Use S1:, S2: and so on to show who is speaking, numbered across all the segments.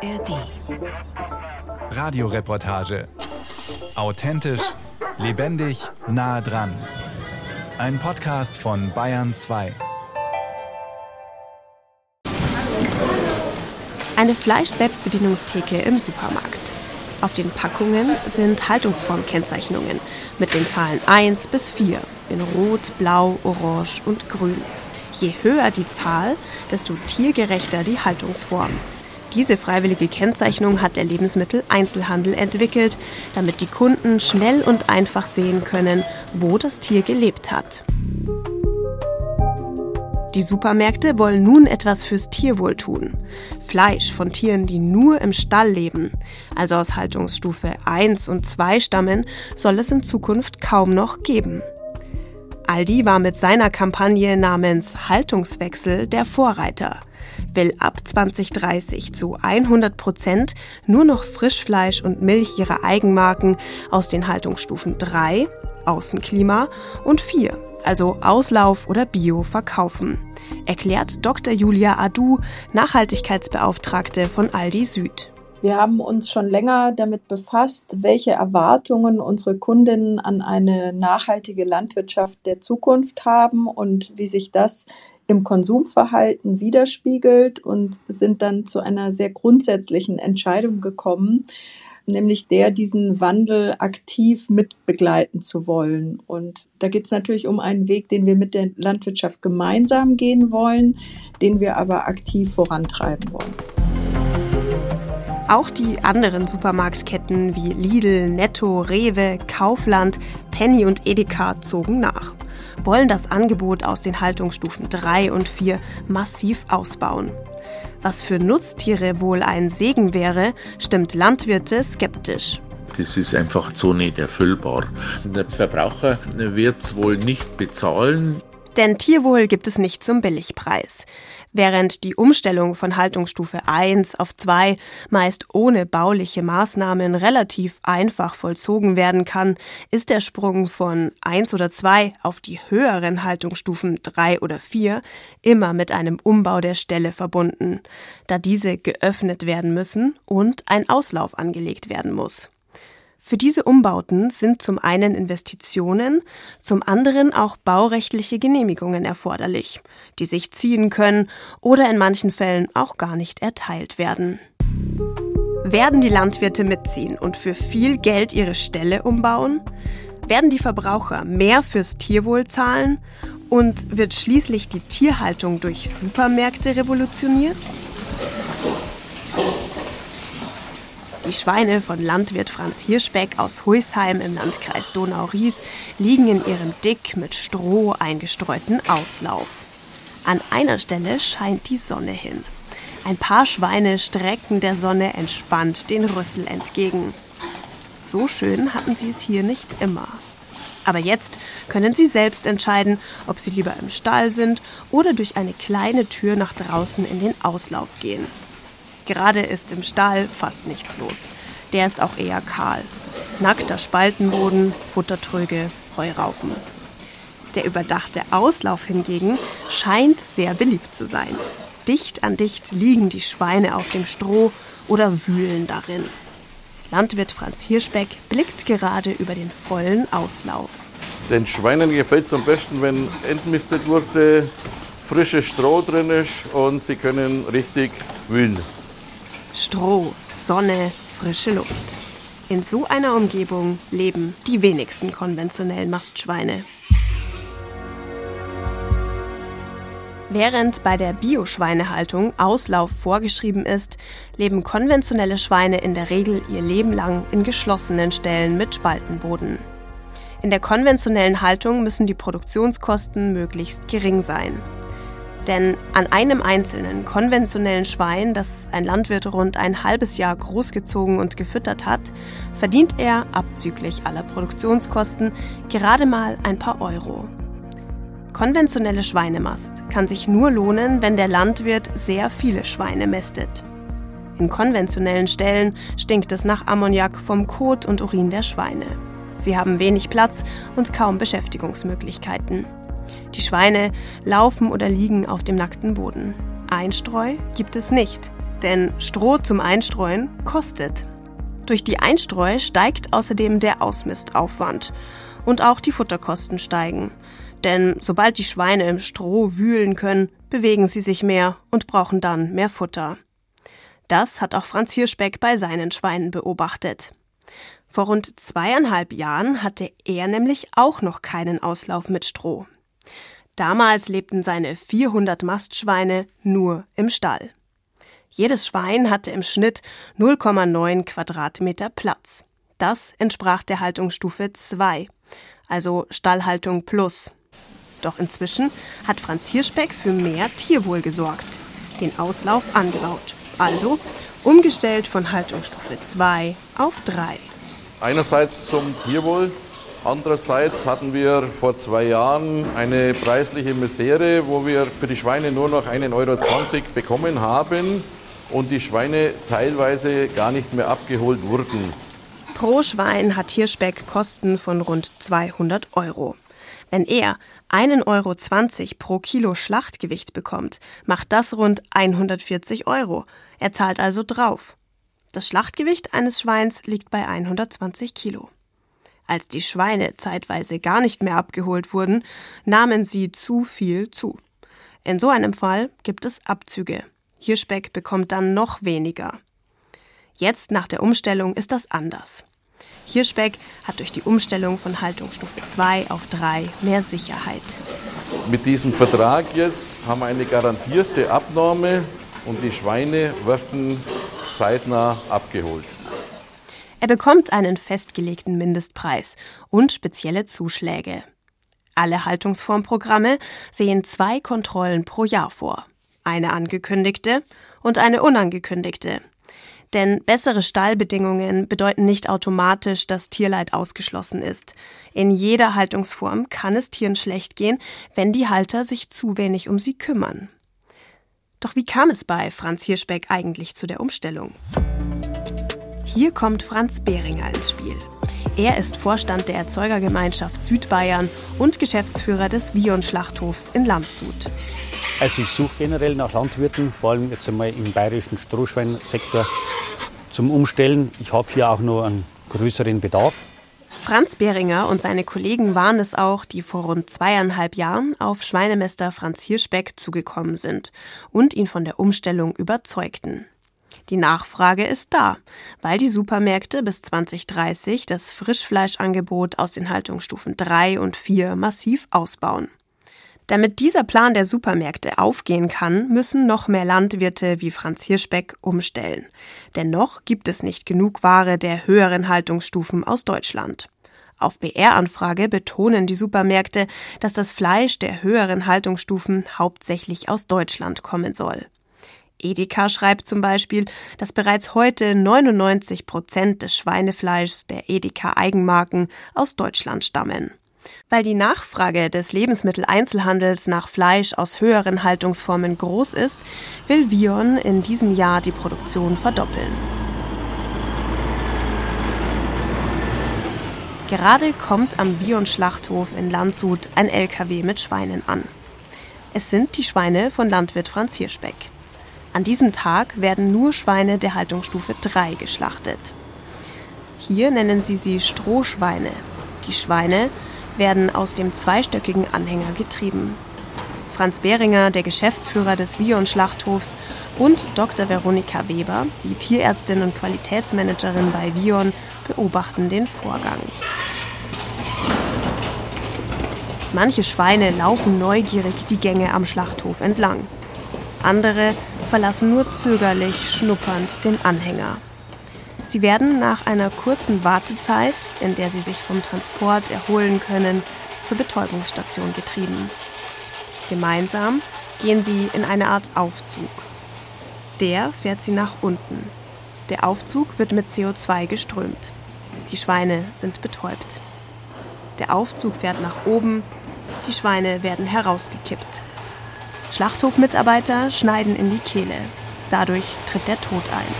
S1: ARD.
S2: Radioreportage. Authentisch, lebendig, nah dran. Ein Podcast von Bayern 2.
S3: Eine Fleisch-Selbstbedienungstheke im Supermarkt. Auf den Packungen sind Haltungsformkennzeichnungen mit den Zahlen 1 bis 4 in Rot, Blau, Orange und Grün. Je höher die Zahl, desto tiergerechter die Haltungsform. Diese freiwillige Kennzeichnung hat der Lebensmitteleinzelhandel entwickelt, damit die Kunden schnell und einfach sehen können, wo das Tier gelebt hat. Die Supermärkte wollen nun etwas fürs Tierwohl tun. Fleisch von Tieren, die nur im Stall leben, also aus Haltungsstufe 1 und 2 stammen, soll es in Zukunft kaum noch geben. Aldi war mit seiner Kampagne namens Haltungswechsel der Vorreiter, will ab 2030 zu 100 Prozent nur noch Frischfleisch und Milch ihrer Eigenmarken aus den Haltungsstufen 3, Außenklima und 4, also Auslauf oder Bio, verkaufen, erklärt Dr. Julia Adu, Nachhaltigkeitsbeauftragte von Aldi Süd.
S4: Wir haben uns schon länger damit befasst, welche Erwartungen unsere Kundinnen an eine nachhaltige Landwirtschaft der Zukunft haben und wie sich das im Konsumverhalten widerspiegelt und sind dann zu einer sehr grundsätzlichen Entscheidung gekommen, nämlich der, diesen Wandel aktiv mitbegleiten zu wollen. Und da geht es natürlich um einen Weg, den wir mit der Landwirtschaft gemeinsam gehen wollen, den wir aber aktiv vorantreiben wollen.
S3: Auch die anderen Supermarktketten wie Lidl, Netto, Rewe, Kaufland, Penny und Edeka zogen nach, wollen das Angebot aus den Haltungsstufen 3 und 4 massiv ausbauen. Was für Nutztiere wohl ein Segen wäre, stimmt Landwirte skeptisch.
S5: Das ist einfach so nicht erfüllbar. Der Verbraucher wird es wohl nicht bezahlen.
S3: Denn Tierwohl gibt es nicht zum Billigpreis. Während die Umstellung von Haltungsstufe 1 auf 2 meist ohne bauliche Maßnahmen relativ einfach vollzogen werden kann, ist der Sprung von 1 oder 2 auf die höheren Haltungsstufen 3 oder 4 immer mit einem Umbau der Stelle verbunden, da diese geöffnet werden müssen und ein Auslauf angelegt werden muss. Für diese Umbauten sind zum einen Investitionen, zum anderen auch baurechtliche Genehmigungen erforderlich, die sich ziehen können oder in manchen Fällen auch gar nicht erteilt werden. Werden die Landwirte mitziehen und für viel Geld ihre Ställe umbauen? Werden die Verbraucher mehr fürs Tierwohl zahlen? Und wird schließlich die Tierhaltung durch Supermärkte revolutioniert? Die Schweine von Landwirt Franz Hirschbeck aus Huisheim im Landkreis Donau-Ries liegen in ihrem dick mit Stroh eingestreuten Auslauf. An einer Stelle scheint die Sonne hin. Ein paar Schweine strecken der Sonne entspannt den Rüssel entgegen. So schön hatten sie es hier nicht immer. Aber jetzt können sie selbst entscheiden, ob sie lieber im Stall sind oder durch eine kleine Tür nach draußen in den Auslauf gehen. Gerade ist im Stall fast nichts los. Der ist auch eher kahl. Nackter Spaltenboden, Futtertröge, Heuraufen. Der überdachte Auslauf hingegen scheint sehr beliebt zu sein. Dicht an dicht liegen die Schweine auf dem Stroh oder wühlen darin. Landwirt Franz Hirschbeck blickt gerade über den vollen Auslauf.
S6: Den Schweinen gefällt es am besten, wenn entmistet wurde, frisches Stroh drin ist und sie können richtig wühlen.
S3: Stroh, Sonne, frische Luft. In so einer Umgebung leben die wenigsten konventionellen Mastschweine. Während bei der Bioschweinehaltung Auslauf vorgeschrieben ist, leben konventionelle Schweine in der Regel ihr Leben lang in geschlossenen Ställen mit Spaltenboden. In der konventionellen Haltung müssen die Produktionskosten möglichst gering sein. Denn an einem einzelnen konventionellen Schwein, das ein Landwirt rund ein halbes Jahr großgezogen und gefüttert hat, verdient er, abzüglich aller Produktionskosten, gerade mal ein paar Euro. Konventionelle Schweinemast kann sich nur lohnen, wenn der Landwirt sehr viele Schweine mästet. In konventionellen Ställen stinkt es nach Ammoniak vom Kot und Urin der Schweine. Sie haben wenig Platz und kaum Beschäftigungsmöglichkeiten. Die Schweine laufen oder liegen auf dem nackten Boden. Einstreu gibt es nicht. Denn Stroh zum Einstreuen kostet. Durch die Einstreu steigt außerdem der Ausmistaufwand. Und auch die Futterkosten steigen. Denn sobald die Schweine im Stroh wühlen können, bewegen sie sich mehr und brauchen dann mehr Futter. Das hat auch Franz Hirschbeck bei seinen Schweinen beobachtet. Vor rund zweieinhalb Jahren hatte er nämlich auch noch keinen Auslauf mit Stroh. Damals lebten seine 400 Mastschweine nur im Stall. Jedes Schwein hatte im Schnitt 0,9 Quadratmeter Platz. Das entsprach der Haltungsstufe 2, also Stallhaltung plus. Doch inzwischen hat Franz Hirschbeck für mehr Tierwohl gesorgt, den Auslauf angebaut. Also umgestellt von Haltungsstufe 2 auf 3.
S6: Einerseits zum Tierwohl, andererseits hatten wir vor zwei Jahren eine preisliche Misere, wo wir für die Schweine nur noch 1,20 Euro bekommen haben und die Schweine teilweise gar nicht mehr abgeholt wurden.
S3: Pro Schwein hat Hirschbeck Kosten von rund 200 Euro. Wenn er 1,20 Euro pro Kilo Schlachtgewicht bekommt, macht das rund 140 Euro. Er zahlt also drauf. Das Schlachtgewicht eines Schweins liegt bei 120 Kilo. Als die Schweine zeitweise gar nicht mehr abgeholt wurden, nahmen sie zu viel zu. In so einem Fall gibt es Abzüge. Hirschbeck bekommt dann noch weniger. Jetzt nach der Umstellung ist das anders. Hirschbeck hat durch die Umstellung von Haltungsstufe 2 auf 3 mehr Sicherheit.
S6: Mit diesem Vertrag jetzt haben wir eine garantierte Abnahme und die Schweine werden zeitnah abgeholt.
S3: Er bekommt einen festgelegten Mindestpreis und spezielle Zuschläge. Alle Haltungsformprogramme sehen zwei Kontrollen pro Jahr vor. Eine angekündigte und eine unangekündigte. Denn bessere Stallbedingungen bedeuten nicht automatisch, dass Tierleid ausgeschlossen ist. In jeder Haltungsform kann es Tieren schlecht gehen, wenn die Halter sich zu wenig um sie kümmern. Doch wie kam es bei Franz Hirschbeck eigentlich zu der Umstellung? Hier kommt Franz Behringer ins Spiel. Er ist Vorstand der Erzeugergemeinschaft Südbayern und Geschäftsführer des Vion-Schlachthofs in Landshut.
S1: Also ich suche generell nach Landwirten, vor allem jetzt einmal im bayerischen Strohschweinsektor zum Umstellen. Ich habe hier auch noch einen größeren Bedarf.
S3: Franz Behringer und seine Kollegen waren es auch, die vor rund zweieinhalb Jahren auf Schweinemester Franz Hirschbeck zugekommen sind und ihn von der Umstellung überzeugten. Die Nachfrage ist da, weil die Supermärkte bis 2030 das Frischfleischangebot aus den Haltungsstufen 3 und 4 massiv ausbauen. Damit dieser Plan der Supermärkte aufgehen kann, müssen noch mehr Landwirte wie Franz Hirschbeck umstellen. Denn noch gibt es nicht genug Ware der höheren Haltungsstufen aus Deutschland. Auf BR-Anfrage betonen die Supermärkte, dass das Fleisch der höheren Haltungsstufen hauptsächlich aus Deutschland kommen soll. Edeka schreibt zum Beispiel, dass bereits heute 99 Prozent des Schweinefleischs der Edeka Eigenmarken aus Deutschland stammen. Weil die Nachfrage des Lebensmitteleinzelhandels nach Fleisch aus höheren Haltungsformen groß ist, will Vion in diesem Jahr die Produktion verdoppeln. Gerade kommt am Vion Schlachthof in Landshut ein LKW mit Schweinen an. Es sind die Schweine von Landwirt Franz Hirschbeck. An diesem Tag werden nur Schweine der Haltungsstufe 3 geschlachtet. Hier nennen sie sie Strohschweine. Die Schweine werden aus dem zweistöckigen Anhänger getrieben. Franz Behringer, der Geschäftsführer des Vion-Schlachthofs, und Dr. Veronika Weber, die Tierärztin und Qualitätsmanagerin bei Vion, beobachten den Vorgang. Manche Schweine laufen neugierig die Gänge am Schlachthof entlang. Andere verlassen nur zögerlich schnuppernd den Anhänger. Sie werden nach einer kurzen Wartezeit, in der sie sich vom Transport erholen können, zur Betäubungsstation getrieben. Gemeinsam gehen sie in eine Art Aufzug. Der fährt sie nach unten. Der Aufzug wird mit CO2 geströmt. Die Schweine sind betäubt. Der Aufzug fährt nach oben, die Schweine werden herausgekippt. Schlachthofmitarbeiter schneiden in die Kehle. Dadurch tritt der Tod ein.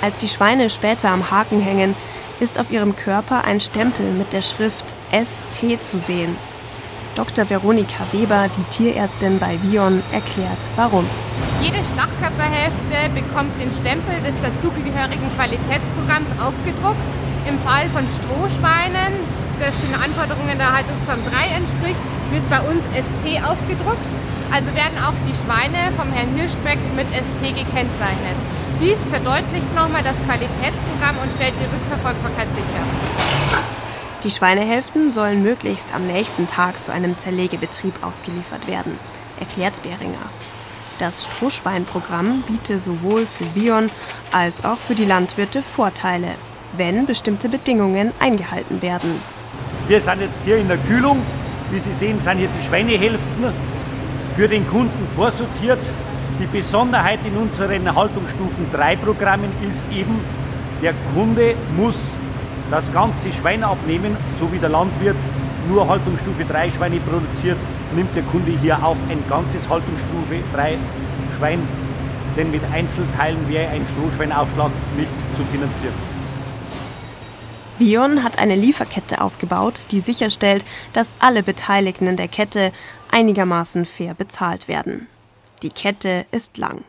S3: Als die Schweine später am Haken hängen, ist auf ihrem Körper ein Stempel mit der Schrift ST zu sehen. Dr. Veronika Weber, die Tierärztin bei Vion, erklärt, warum.
S7: Jede Schlachtkörperhälfte bekommt den Stempel des dazugehörigen Qualitätsprogramms aufgedruckt. Im Fall von Strohschweinen, das den Anforderungen der Haltungsform 3 entspricht, wird bei uns ST aufgedruckt. Also werden auch die Schweine vom Herrn Hirschbeck mit ST gekennzeichnet. Dies verdeutlicht nochmal das Qualitätsprogramm und stellt die Rückverfolgbarkeit sicher.
S3: Die Schweinehälften sollen möglichst am nächsten Tag zu einem Zerlegebetrieb ausgeliefert werden, erklärt Behringer. Das Strohschweinprogramm biete sowohl für Vion als auch für die Landwirte Vorteile, wenn bestimmte Bedingungen eingehalten werden.
S8: Wir sind jetzt hier in der Kühlung. Wie Sie sehen, sind hier die Schweinehälften für den Kunden vorsortiert. Die Besonderheit in unseren Haltungsstufen 3 Programmen ist eben, der Kunde muss das ganze Schwein abnehmen, so wie der Landwirt nur Haltungsstufe 3 Schweine produziert, nimmt der Kunde hier auch ein ganzes Haltungsstufe 3 Schwein, denn mit Einzelteilen wäre ein Strohschweinaufschlag nicht zu finanzieren.
S3: Vion hat eine Lieferkette aufgebaut, die sicherstellt, dass alle Beteiligten in der Kette einigermaßen fair bezahlt werden. Die Kette ist lang.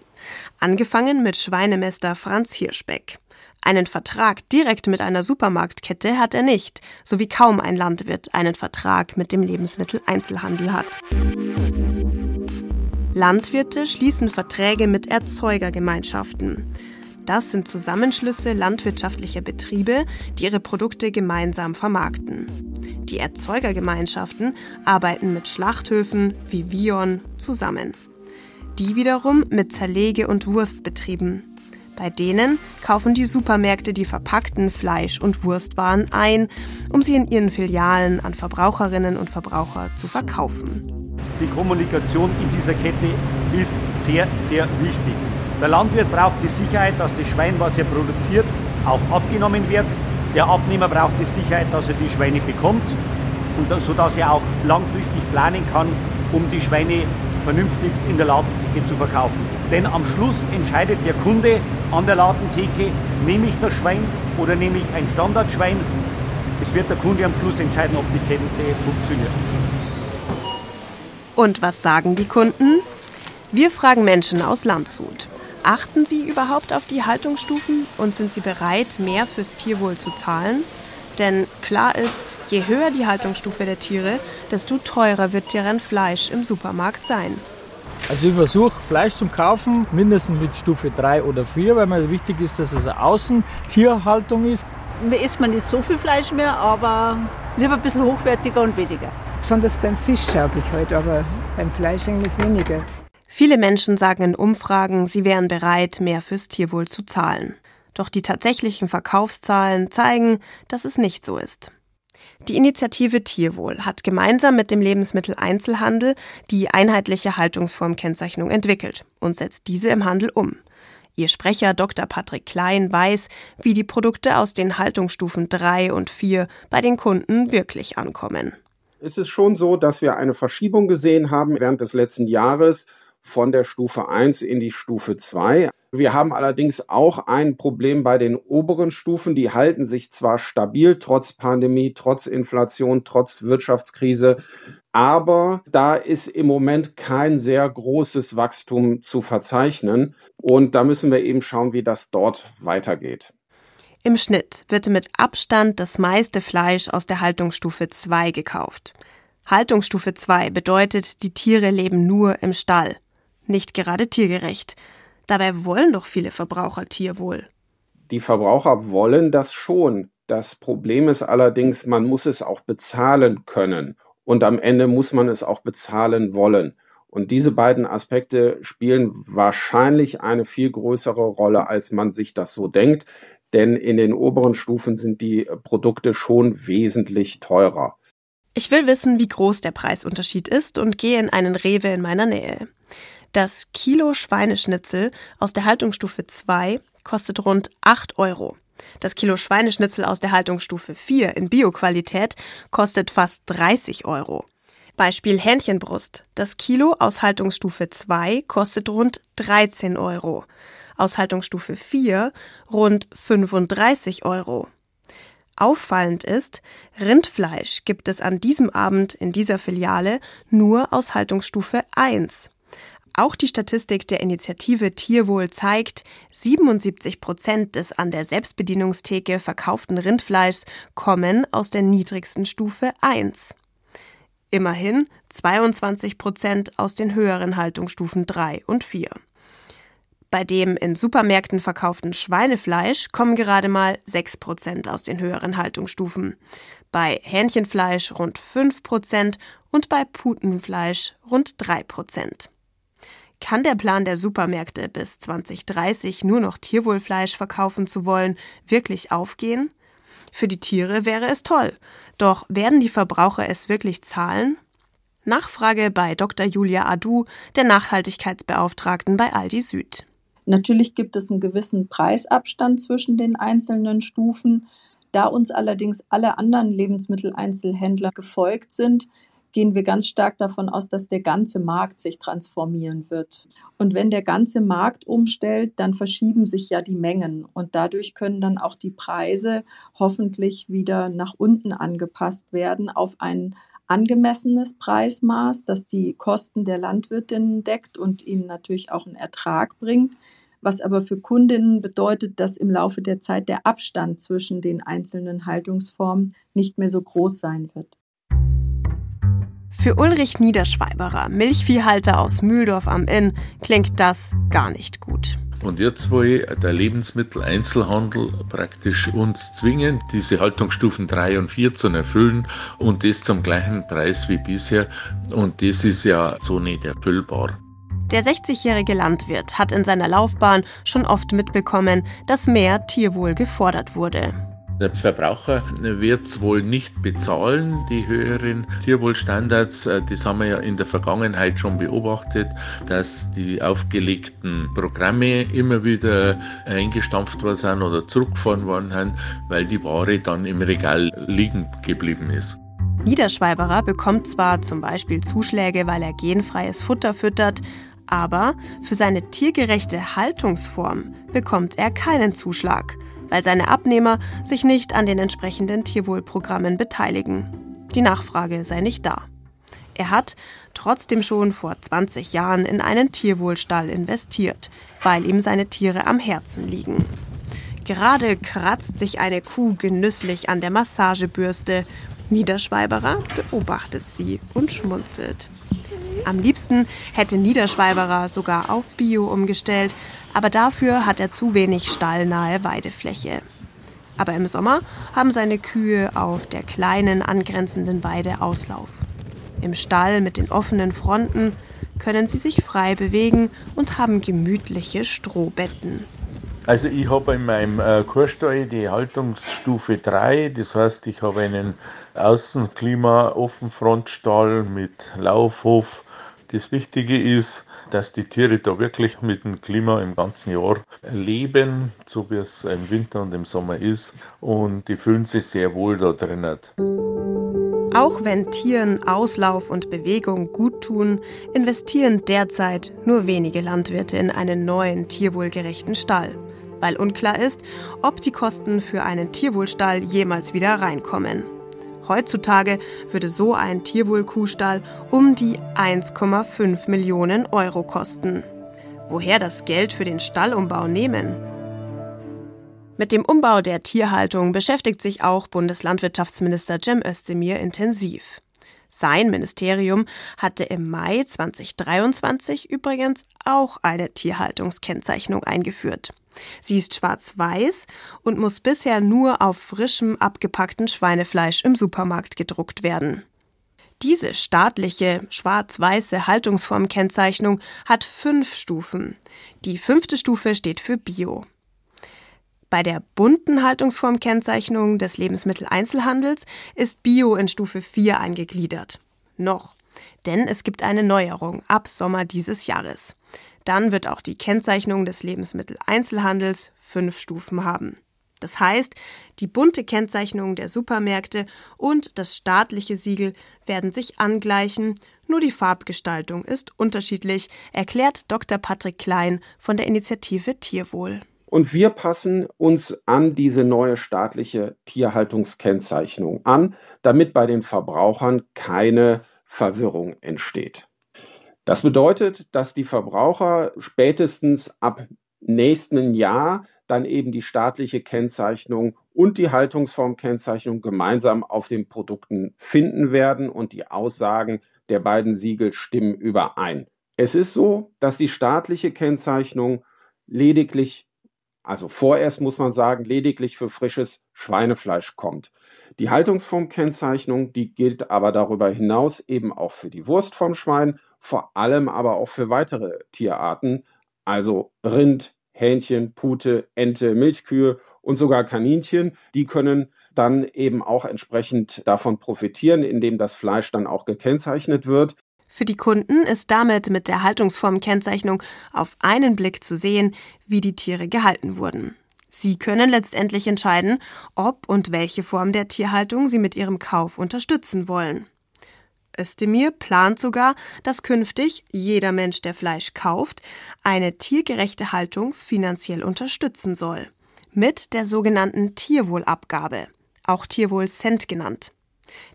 S3: Angefangen mit Schweinemester Franz Hirschbeck. Einen Vertrag direkt mit einer Supermarktkette hat er nicht, so wie kaum ein Landwirt einen Vertrag mit dem Lebensmitteleinzelhandel hat. Landwirte schließen Verträge mit Erzeugergemeinschaften. Das sind Zusammenschlüsse landwirtschaftlicher Betriebe, die ihre Produkte gemeinsam vermarkten. Die Erzeugergemeinschaften arbeiten mit Schlachthöfen wie Vion zusammen. Die wiederum mit Zerlege- und Wurstbetrieben. Bei denen kaufen die Supermärkte die verpackten Fleisch- und Wurstwaren ein, um sie in ihren Filialen an Verbraucherinnen und Verbraucher zu verkaufen.
S8: Die Kommunikation in dieser Kette ist sehr, sehr wichtig. Der Landwirt braucht die Sicherheit, dass das Schwein, was er produziert, auch abgenommen wird. Der Abnehmer braucht die Sicherheit, dass er die Schweine bekommt, und sodass er auch langfristig planen kann, um die Schweine vernünftig in der Ladentheke zu verkaufen. Denn am Schluss entscheidet der Kunde an der Ladentheke, nehme ich das Schwein oder nehme ich ein Standardschwein. Es wird der Kunde am Schluss entscheiden, ob die Kette funktioniert.
S3: Und was sagen die Kunden? Wir fragen Menschen aus Landshut. Achten sie überhaupt auf die Haltungsstufen und sind sie bereit, mehr fürs Tierwohl zu zahlen? Denn klar ist, Je höher die Haltungsstufe der Tiere, desto teurer wird deren Fleisch im Supermarkt sein.
S9: Also ich versuche Fleisch zum Kaufen mindestens mit Stufe 3 oder 4, weil mir wichtig ist, dass es eine Außentierhaltung ist.
S10: Mir isst man nicht so viel Fleisch mehr, aber lieber ein bisschen hochwertiger und weniger.
S11: Besonders beim Fisch schaue ich heute, aber beim Fleisch eigentlich weniger.
S3: Viele Menschen sagen in Umfragen, sie wären bereit, mehr fürs Tierwohl zu zahlen. Doch die tatsächlichen Verkaufszahlen zeigen, dass es nicht so ist. Die Initiative Tierwohl hat gemeinsam mit dem Lebensmitteleinzelhandel die einheitliche Haltungsformkennzeichnung entwickelt und setzt diese im Handel um. Ihr Sprecher Dr. Patrick Klein weiß, wie die Produkte aus den Haltungsstufen 3 und 4 bei den Kunden wirklich ankommen.
S12: Es ist schon so, dass wir eine Verschiebung gesehen haben während des letzten Jahres von der Stufe 1 in die Stufe 2. Wir haben allerdings auch ein Problem bei den oberen Stufen. Die halten sich zwar stabil, trotz Pandemie, trotz Inflation, trotz Wirtschaftskrise. Aber da ist im Moment kein sehr großes Wachstum zu verzeichnen. Und da müssen wir eben schauen, wie das dort weitergeht.
S3: Im Schnitt wird mit Abstand das meiste Fleisch aus der Haltungsstufe 2 gekauft. Haltungsstufe 2 bedeutet, die Tiere leben nur im Stall nicht gerade tiergerecht. Dabei wollen doch viele Verbraucher Tierwohl.
S12: Die Verbraucher wollen das schon. Das Problem ist allerdings, man muss es auch bezahlen können. Und am Ende muss man es auch bezahlen wollen. Und diese beiden Aspekte spielen wahrscheinlich eine viel größere Rolle, als man sich das so denkt. Denn in den oberen Stufen sind die Produkte schon wesentlich teurer.
S3: Ich will wissen, wie groß der Preisunterschied ist und gehe in einen Rewe in meiner Nähe. Das Kilo Schweineschnitzel aus der Haltungsstufe 2 kostet rund 8 Euro. Das Kilo Schweineschnitzel aus der Haltungsstufe 4 in Bioqualität kostet fast 30 Euro. Beispiel Hähnchenbrust. Das Kilo aus Haltungsstufe 2 kostet rund 13 Euro. Aus Haltungsstufe 4 rund 35 Euro. Auffallend ist, Rindfleisch gibt es an diesem Abend in dieser Filiale nur aus Haltungsstufe 1. Auch die Statistik der Initiative Tierwohl zeigt, 77 Prozent des an der Selbstbedienungstheke verkauften Rindfleischs kommen aus der niedrigsten Stufe 1. Immerhin 22 Prozent aus den höheren Haltungsstufen 3 und 4. Bei dem in Supermärkten verkauften Schweinefleisch kommen gerade mal 6 Prozent aus den höheren Haltungsstufen. Bei Hähnchenfleisch rund 5 Prozent und bei Putenfleisch rund 3 Prozent. Kann der Plan der Supermärkte bis 2030 nur noch Tierwohlfleisch verkaufen zu wollen wirklich aufgehen? Für die Tiere wäre es toll. Doch werden die Verbraucher es wirklich zahlen? Nachfrage bei Dr. Julia Adu, der Nachhaltigkeitsbeauftragten bei Aldi Süd.
S4: Natürlich gibt es einen gewissen Preisabstand zwischen den einzelnen Stufen. Da uns allerdings alle anderen Lebensmitteleinzelhändler gefolgt sind, gehen wir ganz stark davon aus, dass der ganze Markt sich transformieren wird. Und wenn der ganze Markt umstellt, dann verschieben sich ja die Mengen und dadurch können dann auch die Preise hoffentlich wieder nach unten angepasst werden auf ein angemessenes Preismaß, das die Kosten der Landwirtinnen deckt und ihnen natürlich auch einen Ertrag bringt, was aber für Kundinnen bedeutet, dass im Laufe der Zeit der Abstand zwischen den einzelnen Haltungsformen nicht mehr so groß sein wird.
S3: Für Ulrich Niederschweiberer, Milchviehhalter aus Mühldorf am Inn, klingt das gar nicht gut.
S5: Und jetzt will der Lebensmitteleinzelhandel praktisch uns zwingen, diese Haltungsstufen 3 und 4 zu erfüllen und das zum gleichen Preis wie bisher. Und das ist ja so nicht erfüllbar.
S3: Der 60-jährige Landwirt hat in seiner Laufbahn schon oft mitbekommen, dass mehr Tierwohl gefordert wurde.
S5: Der Verbraucher wird es wohl nicht bezahlen, die höheren Tierwohlstandards. Äh, das haben wir ja in der Vergangenheit schon beobachtet, dass die aufgelegten Programme immer wieder eingestampft worden sind oder zurückgefahren worden sind, weil die Ware dann im Regal liegen geblieben ist.
S3: Niederschweiberer bekommt zwar zum Beispiel Zuschläge, weil er genfreies Futter füttert, aber für seine tiergerechte Haltungsform bekommt er keinen Zuschlag weil seine Abnehmer sich nicht an den entsprechenden Tierwohlprogrammen beteiligen. Die Nachfrage sei nicht da. Er hat trotzdem schon vor 20 Jahren in einen Tierwohlstall investiert, weil ihm seine Tiere am Herzen liegen. Gerade kratzt sich eine Kuh genüsslich an der Massagebürste. Niederschweiberer beobachtet sie und schmunzelt. Am liebsten hätte Niederschweiberer sogar auf Bio umgestellt, aber dafür hat er zu wenig stallnahe Weidefläche. Aber im Sommer haben seine Kühe auf der kleinen angrenzenden Weide Auslauf. Im Stall mit den offenen Fronten können sie sich frei bewegen und haben gemütliche Strohbetten.
S5: Also ich habe in meinem äh, Kurstall die Haltungsstufe 3, das heißt ich habe einen Außenklima-Offenfrontstall mit Laufhof. Das Wichtige ist, dass die Tiere da wirklich mit dem Klima im ganzen Jahr leben, so wie es im Winter und im Sommer ist. Und die fühlen sich sehr wohl da drinnen.
S3: Auch wenn Tieren Auslauf und Bewegung gut tun, investieren derzeit nur wenige Landwirte in einen neuen tierwohlgerechten Stall, weil unklar ist, ob die Kosten für einen Tierwohlstall jemals wieder reinkommen. Heutzutage würde so ein Tierwohlkuhstall um die 1,5 Millionen Euro kosten. Woher das Geld für den Stallumbau nehmen? Mit dem Umbau der Tierhaltung beschäftigt sich auch Bundeslandwirtschaftsminister Cem Özdemir intensiv. Sein Ministerium hatte im Mai 2023 übrigens auch eine Tierhaltungskennzeichnung eingeführt. Sie ist schwarz-weiß und muss bisher nur auf frischem abgepackten Schweinefleisch im Supermarkt gedruckt werden. Diese staatliche schwarz-weiße Haltungsformkennzeichnung hat fünf Stufen. Die fünfte Stufe steht für Bio. Bei der bunten Haltungsformkennzeichnung des Lebensmitteleinzelhandels ist Bio in Stufe 4 eingegliedert. Noch. Denn es gibt eine Neuerung ab Sommer dieses Jahres. Dann wird auch die Kennzeichnung des Lebensmitteleinzelhandels fünf Stufen haben. Das heißt, die bunte Kennzeichnung der Supermärkte und das staatliche Siegel werden sich angleichen, nur die Farbgestaltung ist unterschiedlich, erklärt Dr. Patrick Klein von der Initiative Tierwohl.
S12: Und wir passen uns an diese neue staatliche Tierhaltungskennzeichnung an, damit bei den Verbrauchern keine Verwirrung entsteht. Das bedeutet, dass die Verbraucher spätestens ab nächsten Jahr dann eben die staatliche Kennzeichnung und die Haltungsformkennzeichnung gemeinsam auf den Produkten finden werden und die Aussagen der beiden Siegel stimmen überein. Es ist so, dass die staatliche Kennzeichnung lediglich, also vorerst muss man sagen, lediglich für frisches Schweinefleisch kommt. Die Haltungsformkennzeichnung, die gilt aber darüber hinaus eben auch für die Wurst vom Schwein, vor allem aber auch für weitere Tierarten, also Rind, Hähnchen, Pute, Ente, Milchkühe und sogar Kaninchen. Die können dann eben auch entsprechend davon profitieren, indem das Fleisch dann auch gekennzeichnet wird.
S3: Für die Kunden ist damit mit der Haltungsformkennzeichnung auf einen Blick zu sehen, wie die Tiere gehalten wurden. Sie können letztendlich entscheiden, ob und welche Form der Tierhaltung Sie mit Ihrem Kauf unterstützen wollen. Özdemir plant sogar, dass künftig jeder Mensch, der Fleisch kauft, eine tiergerechte Haltung finanziell unterstützen soll. Mit der sogenannten Tierwohlabgabe, auch Tierwohlcent genannt.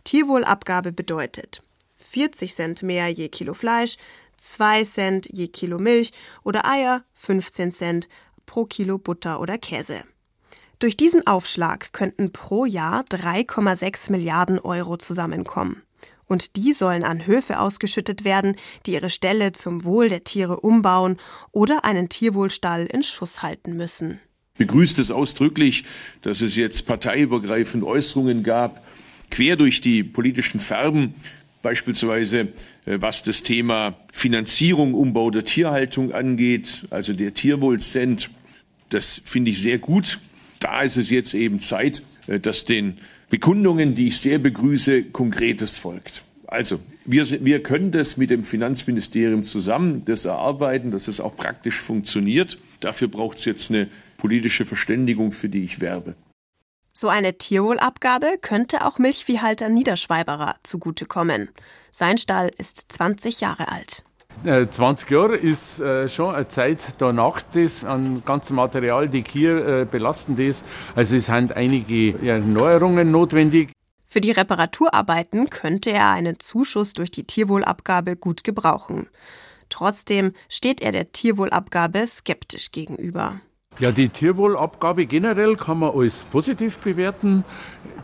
S3: Tierwohlabgabe bedeutet 40 Cent mehr je Kilo Fleisch, 2 Cent je Kilo Milch oder Eier, 15 Cent pro Kilo Butter oder Käse. Durch diesen Aufschlag könnten pro Jahr 3,6 Milliarden Euro zusammenkommen. Und die sollen an Höfe ausgeschüttet werden, die ihre Ställe zum Wohl der Tiere umbauen oder einen Tierwohlstall in Schuss halten müssen.
S13: Begrüßt es ausdrücklich, dass es jetzt parteiübergreifend Äußerungen gab, quer durch die politischen Farben, beispielsweise äh, was das Thema Finanzierung, Umbau der Tierhaltung angeht, also der Tierwohlcent das finde ich sehr gut. Da ist es jetzt eben Zeit, äh, dass den Bekundungen, die ich sehr begrüße, Konkretes folgt. Also, wir, wir können das mit dem Finanzministerium zusammen das erarbeiten, dass es auch praktisch funktioniert. Dafür braucht es jetzt eine politische Verständigung, für die ich werbe.
S3: So eine Tierwohlabgabe könnte auch Milchviehhalter Niederschweiberer zugutekommen. Sein Stall ist 20 Jahre alt.
S14: 20 äh, Jahre ist äh, schon eine Zeit danach das an ganzem Material, die hier äh, belastend ist. Also es sind einige Erneuerungen notwendig.
S3: Für die Reparaturarbeiten könnte er einen Zuschuss durch die Tierwohlabgabe gut gebrauchen. Trotzdem steht er der Tierwohlabgabe skeptisch gegenüber.
S14: Ja, die Tierwohlabgabe generell kann man als positiv bewerten.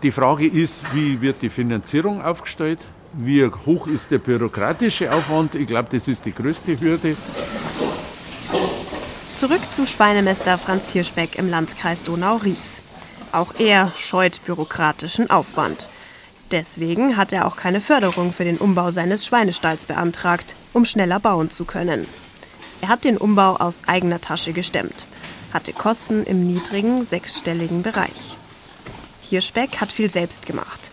S14: Die Frage ist, wie wird die Finanzierung aufgestellt? Wie hoch ist der bürokratische Aufwand? Ich glaube, das ist die größte Hürde.
S3: Zurück zu Schweinemester Franz Hirschbeck im Landkreis Donau-Ries. Auch er scheut bürokratischen Aufwand. Deswegen hat er auch keine Förderung für den Umbau seines Schweinestalls beantragt, um schneller bauen zu können. Er hat den Umbau aus eigener Tasche gestemmt, hatte Kosten im niedrigen sechsstelligen Bereich. Hirschbeck hat viel selbst gemacht.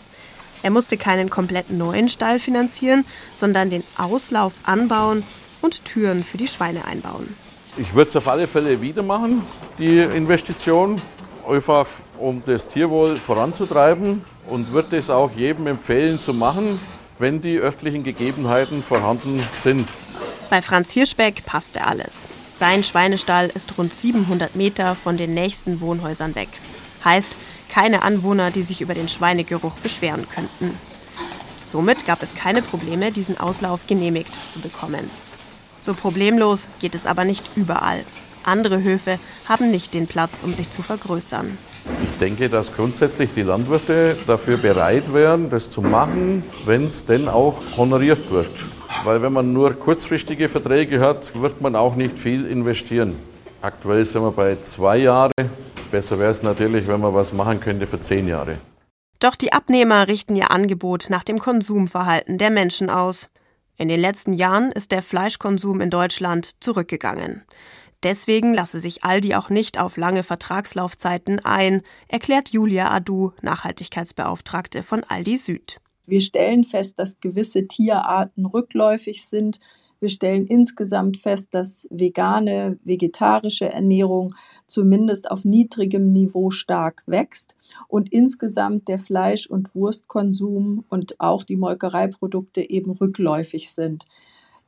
S3: Er musste keinen komplett neuen Stall finanzieren, sondern den Auslauf anbauen und Türen für die Schweine einbauen.
S6: Ich würde es auf alle Fälle wieder machen, die Investition, einfach um das Tierwohl voranzutreiben und würde es auch jedem empfehlen zu machen, wenn die örtlichen Gegebenheiten vorhanden sind.
S3: Bei Franz Hirschbeck passte alles. Sein Schweinestall ist rund 700 Meter von den nächsten Wohnhäusern weg. Heißt, keine Anwohner, die sich über den Schweinegeruch beschweren könnten. Somit gab es keine Probleme, diesen Auslauf genehmigt zu bekommen. So problemlos geht es aber nicht überall. Andere Höfe haben nicht den Platz, um sich zu vergrößern.
S6: Ich denke, dass grundsätzlich die Landwirte dafür bereit wären, das zu machen, wenn es denn auch honoriert wird. Weil wenn man nur kurzfristige Verträge hat, wird man auch nicht viel investieren. Aktuell sind wir bei zwei Jahren. Besser wäre es natürlich, wenn man was machen könnte für zehn Jahre.
S3: Doch die Abnehmer richten ihr Angebot nach dem Konsumverhalten der Menschen aus. In den letzten Jahren ist der Fleischkonsum in Deutschland zurückgegangen. Deswegen lasse sich Aldi auch nicht auf lange Vertragslaufzeiten ein, erklärt Julia Adu, Nachhaltigkeitsbeauftragte von Aldi Süd.
S4: Wir stellen fest, dass gewisse Tierarten rückläufig sind, wir stellen insgesamt fest, dass vegane, vegetarische Ernährung zumindest auf niedrigem Niveau stark wächst und insgesamt der Fleisch- und Wurstkonsum und auch die Molkereiprodukte eben rückläufig sind.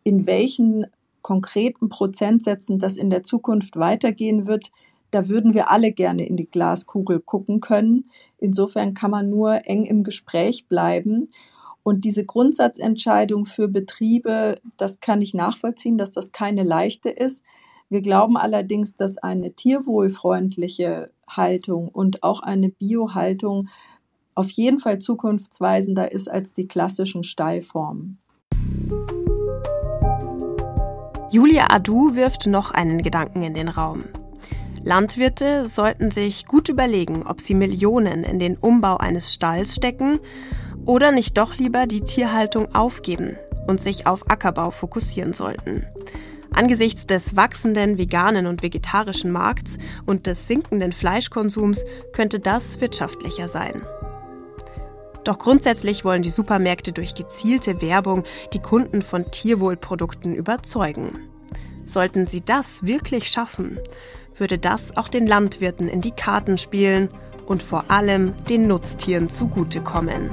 S4: In welchen konkreten Prozentsätzen das in der Zukunft weitergehen wird, da würden wir alle gerne in die Glaskugel gucken können. Insofern kann man nur eng im Gespräch bleiben. Und diese Grundsatzentscheidung für Betriebe, das kann ich nachvollziehen, dass das keine leichte ist. Wir glauben allerdings, dass eine tierwohlfreundliche Haltung und auch eine Biohaltung auf jeden Fall zukunftsweisender ist als die klassischen Stallformen.
S3: Julia Adu wirft noch einen Gedanken in den Raum. Landwirte sollten sich gut überlegen, ob sie Millionen in den Umbau eines Stalls stecken oder nicht doch lieber die Tierhaltung aufgeben und sich auf Ackerbau fokussieren sollten. Angesichts des wachsenden veganen und vegetarischen Markts und des sinkenden Fleischkonsums könnte das wirtschaftlicher sein. Doch grundsätzlich wollen die Supermärkte durch gezielte Werbung die Kunden von Tierwohlprodukten überzeugen. Sollten sie das wirklich schaffen, würde das auch den Landwirten in die Karten spielen und vor allem den Nutztieren zugutekommen.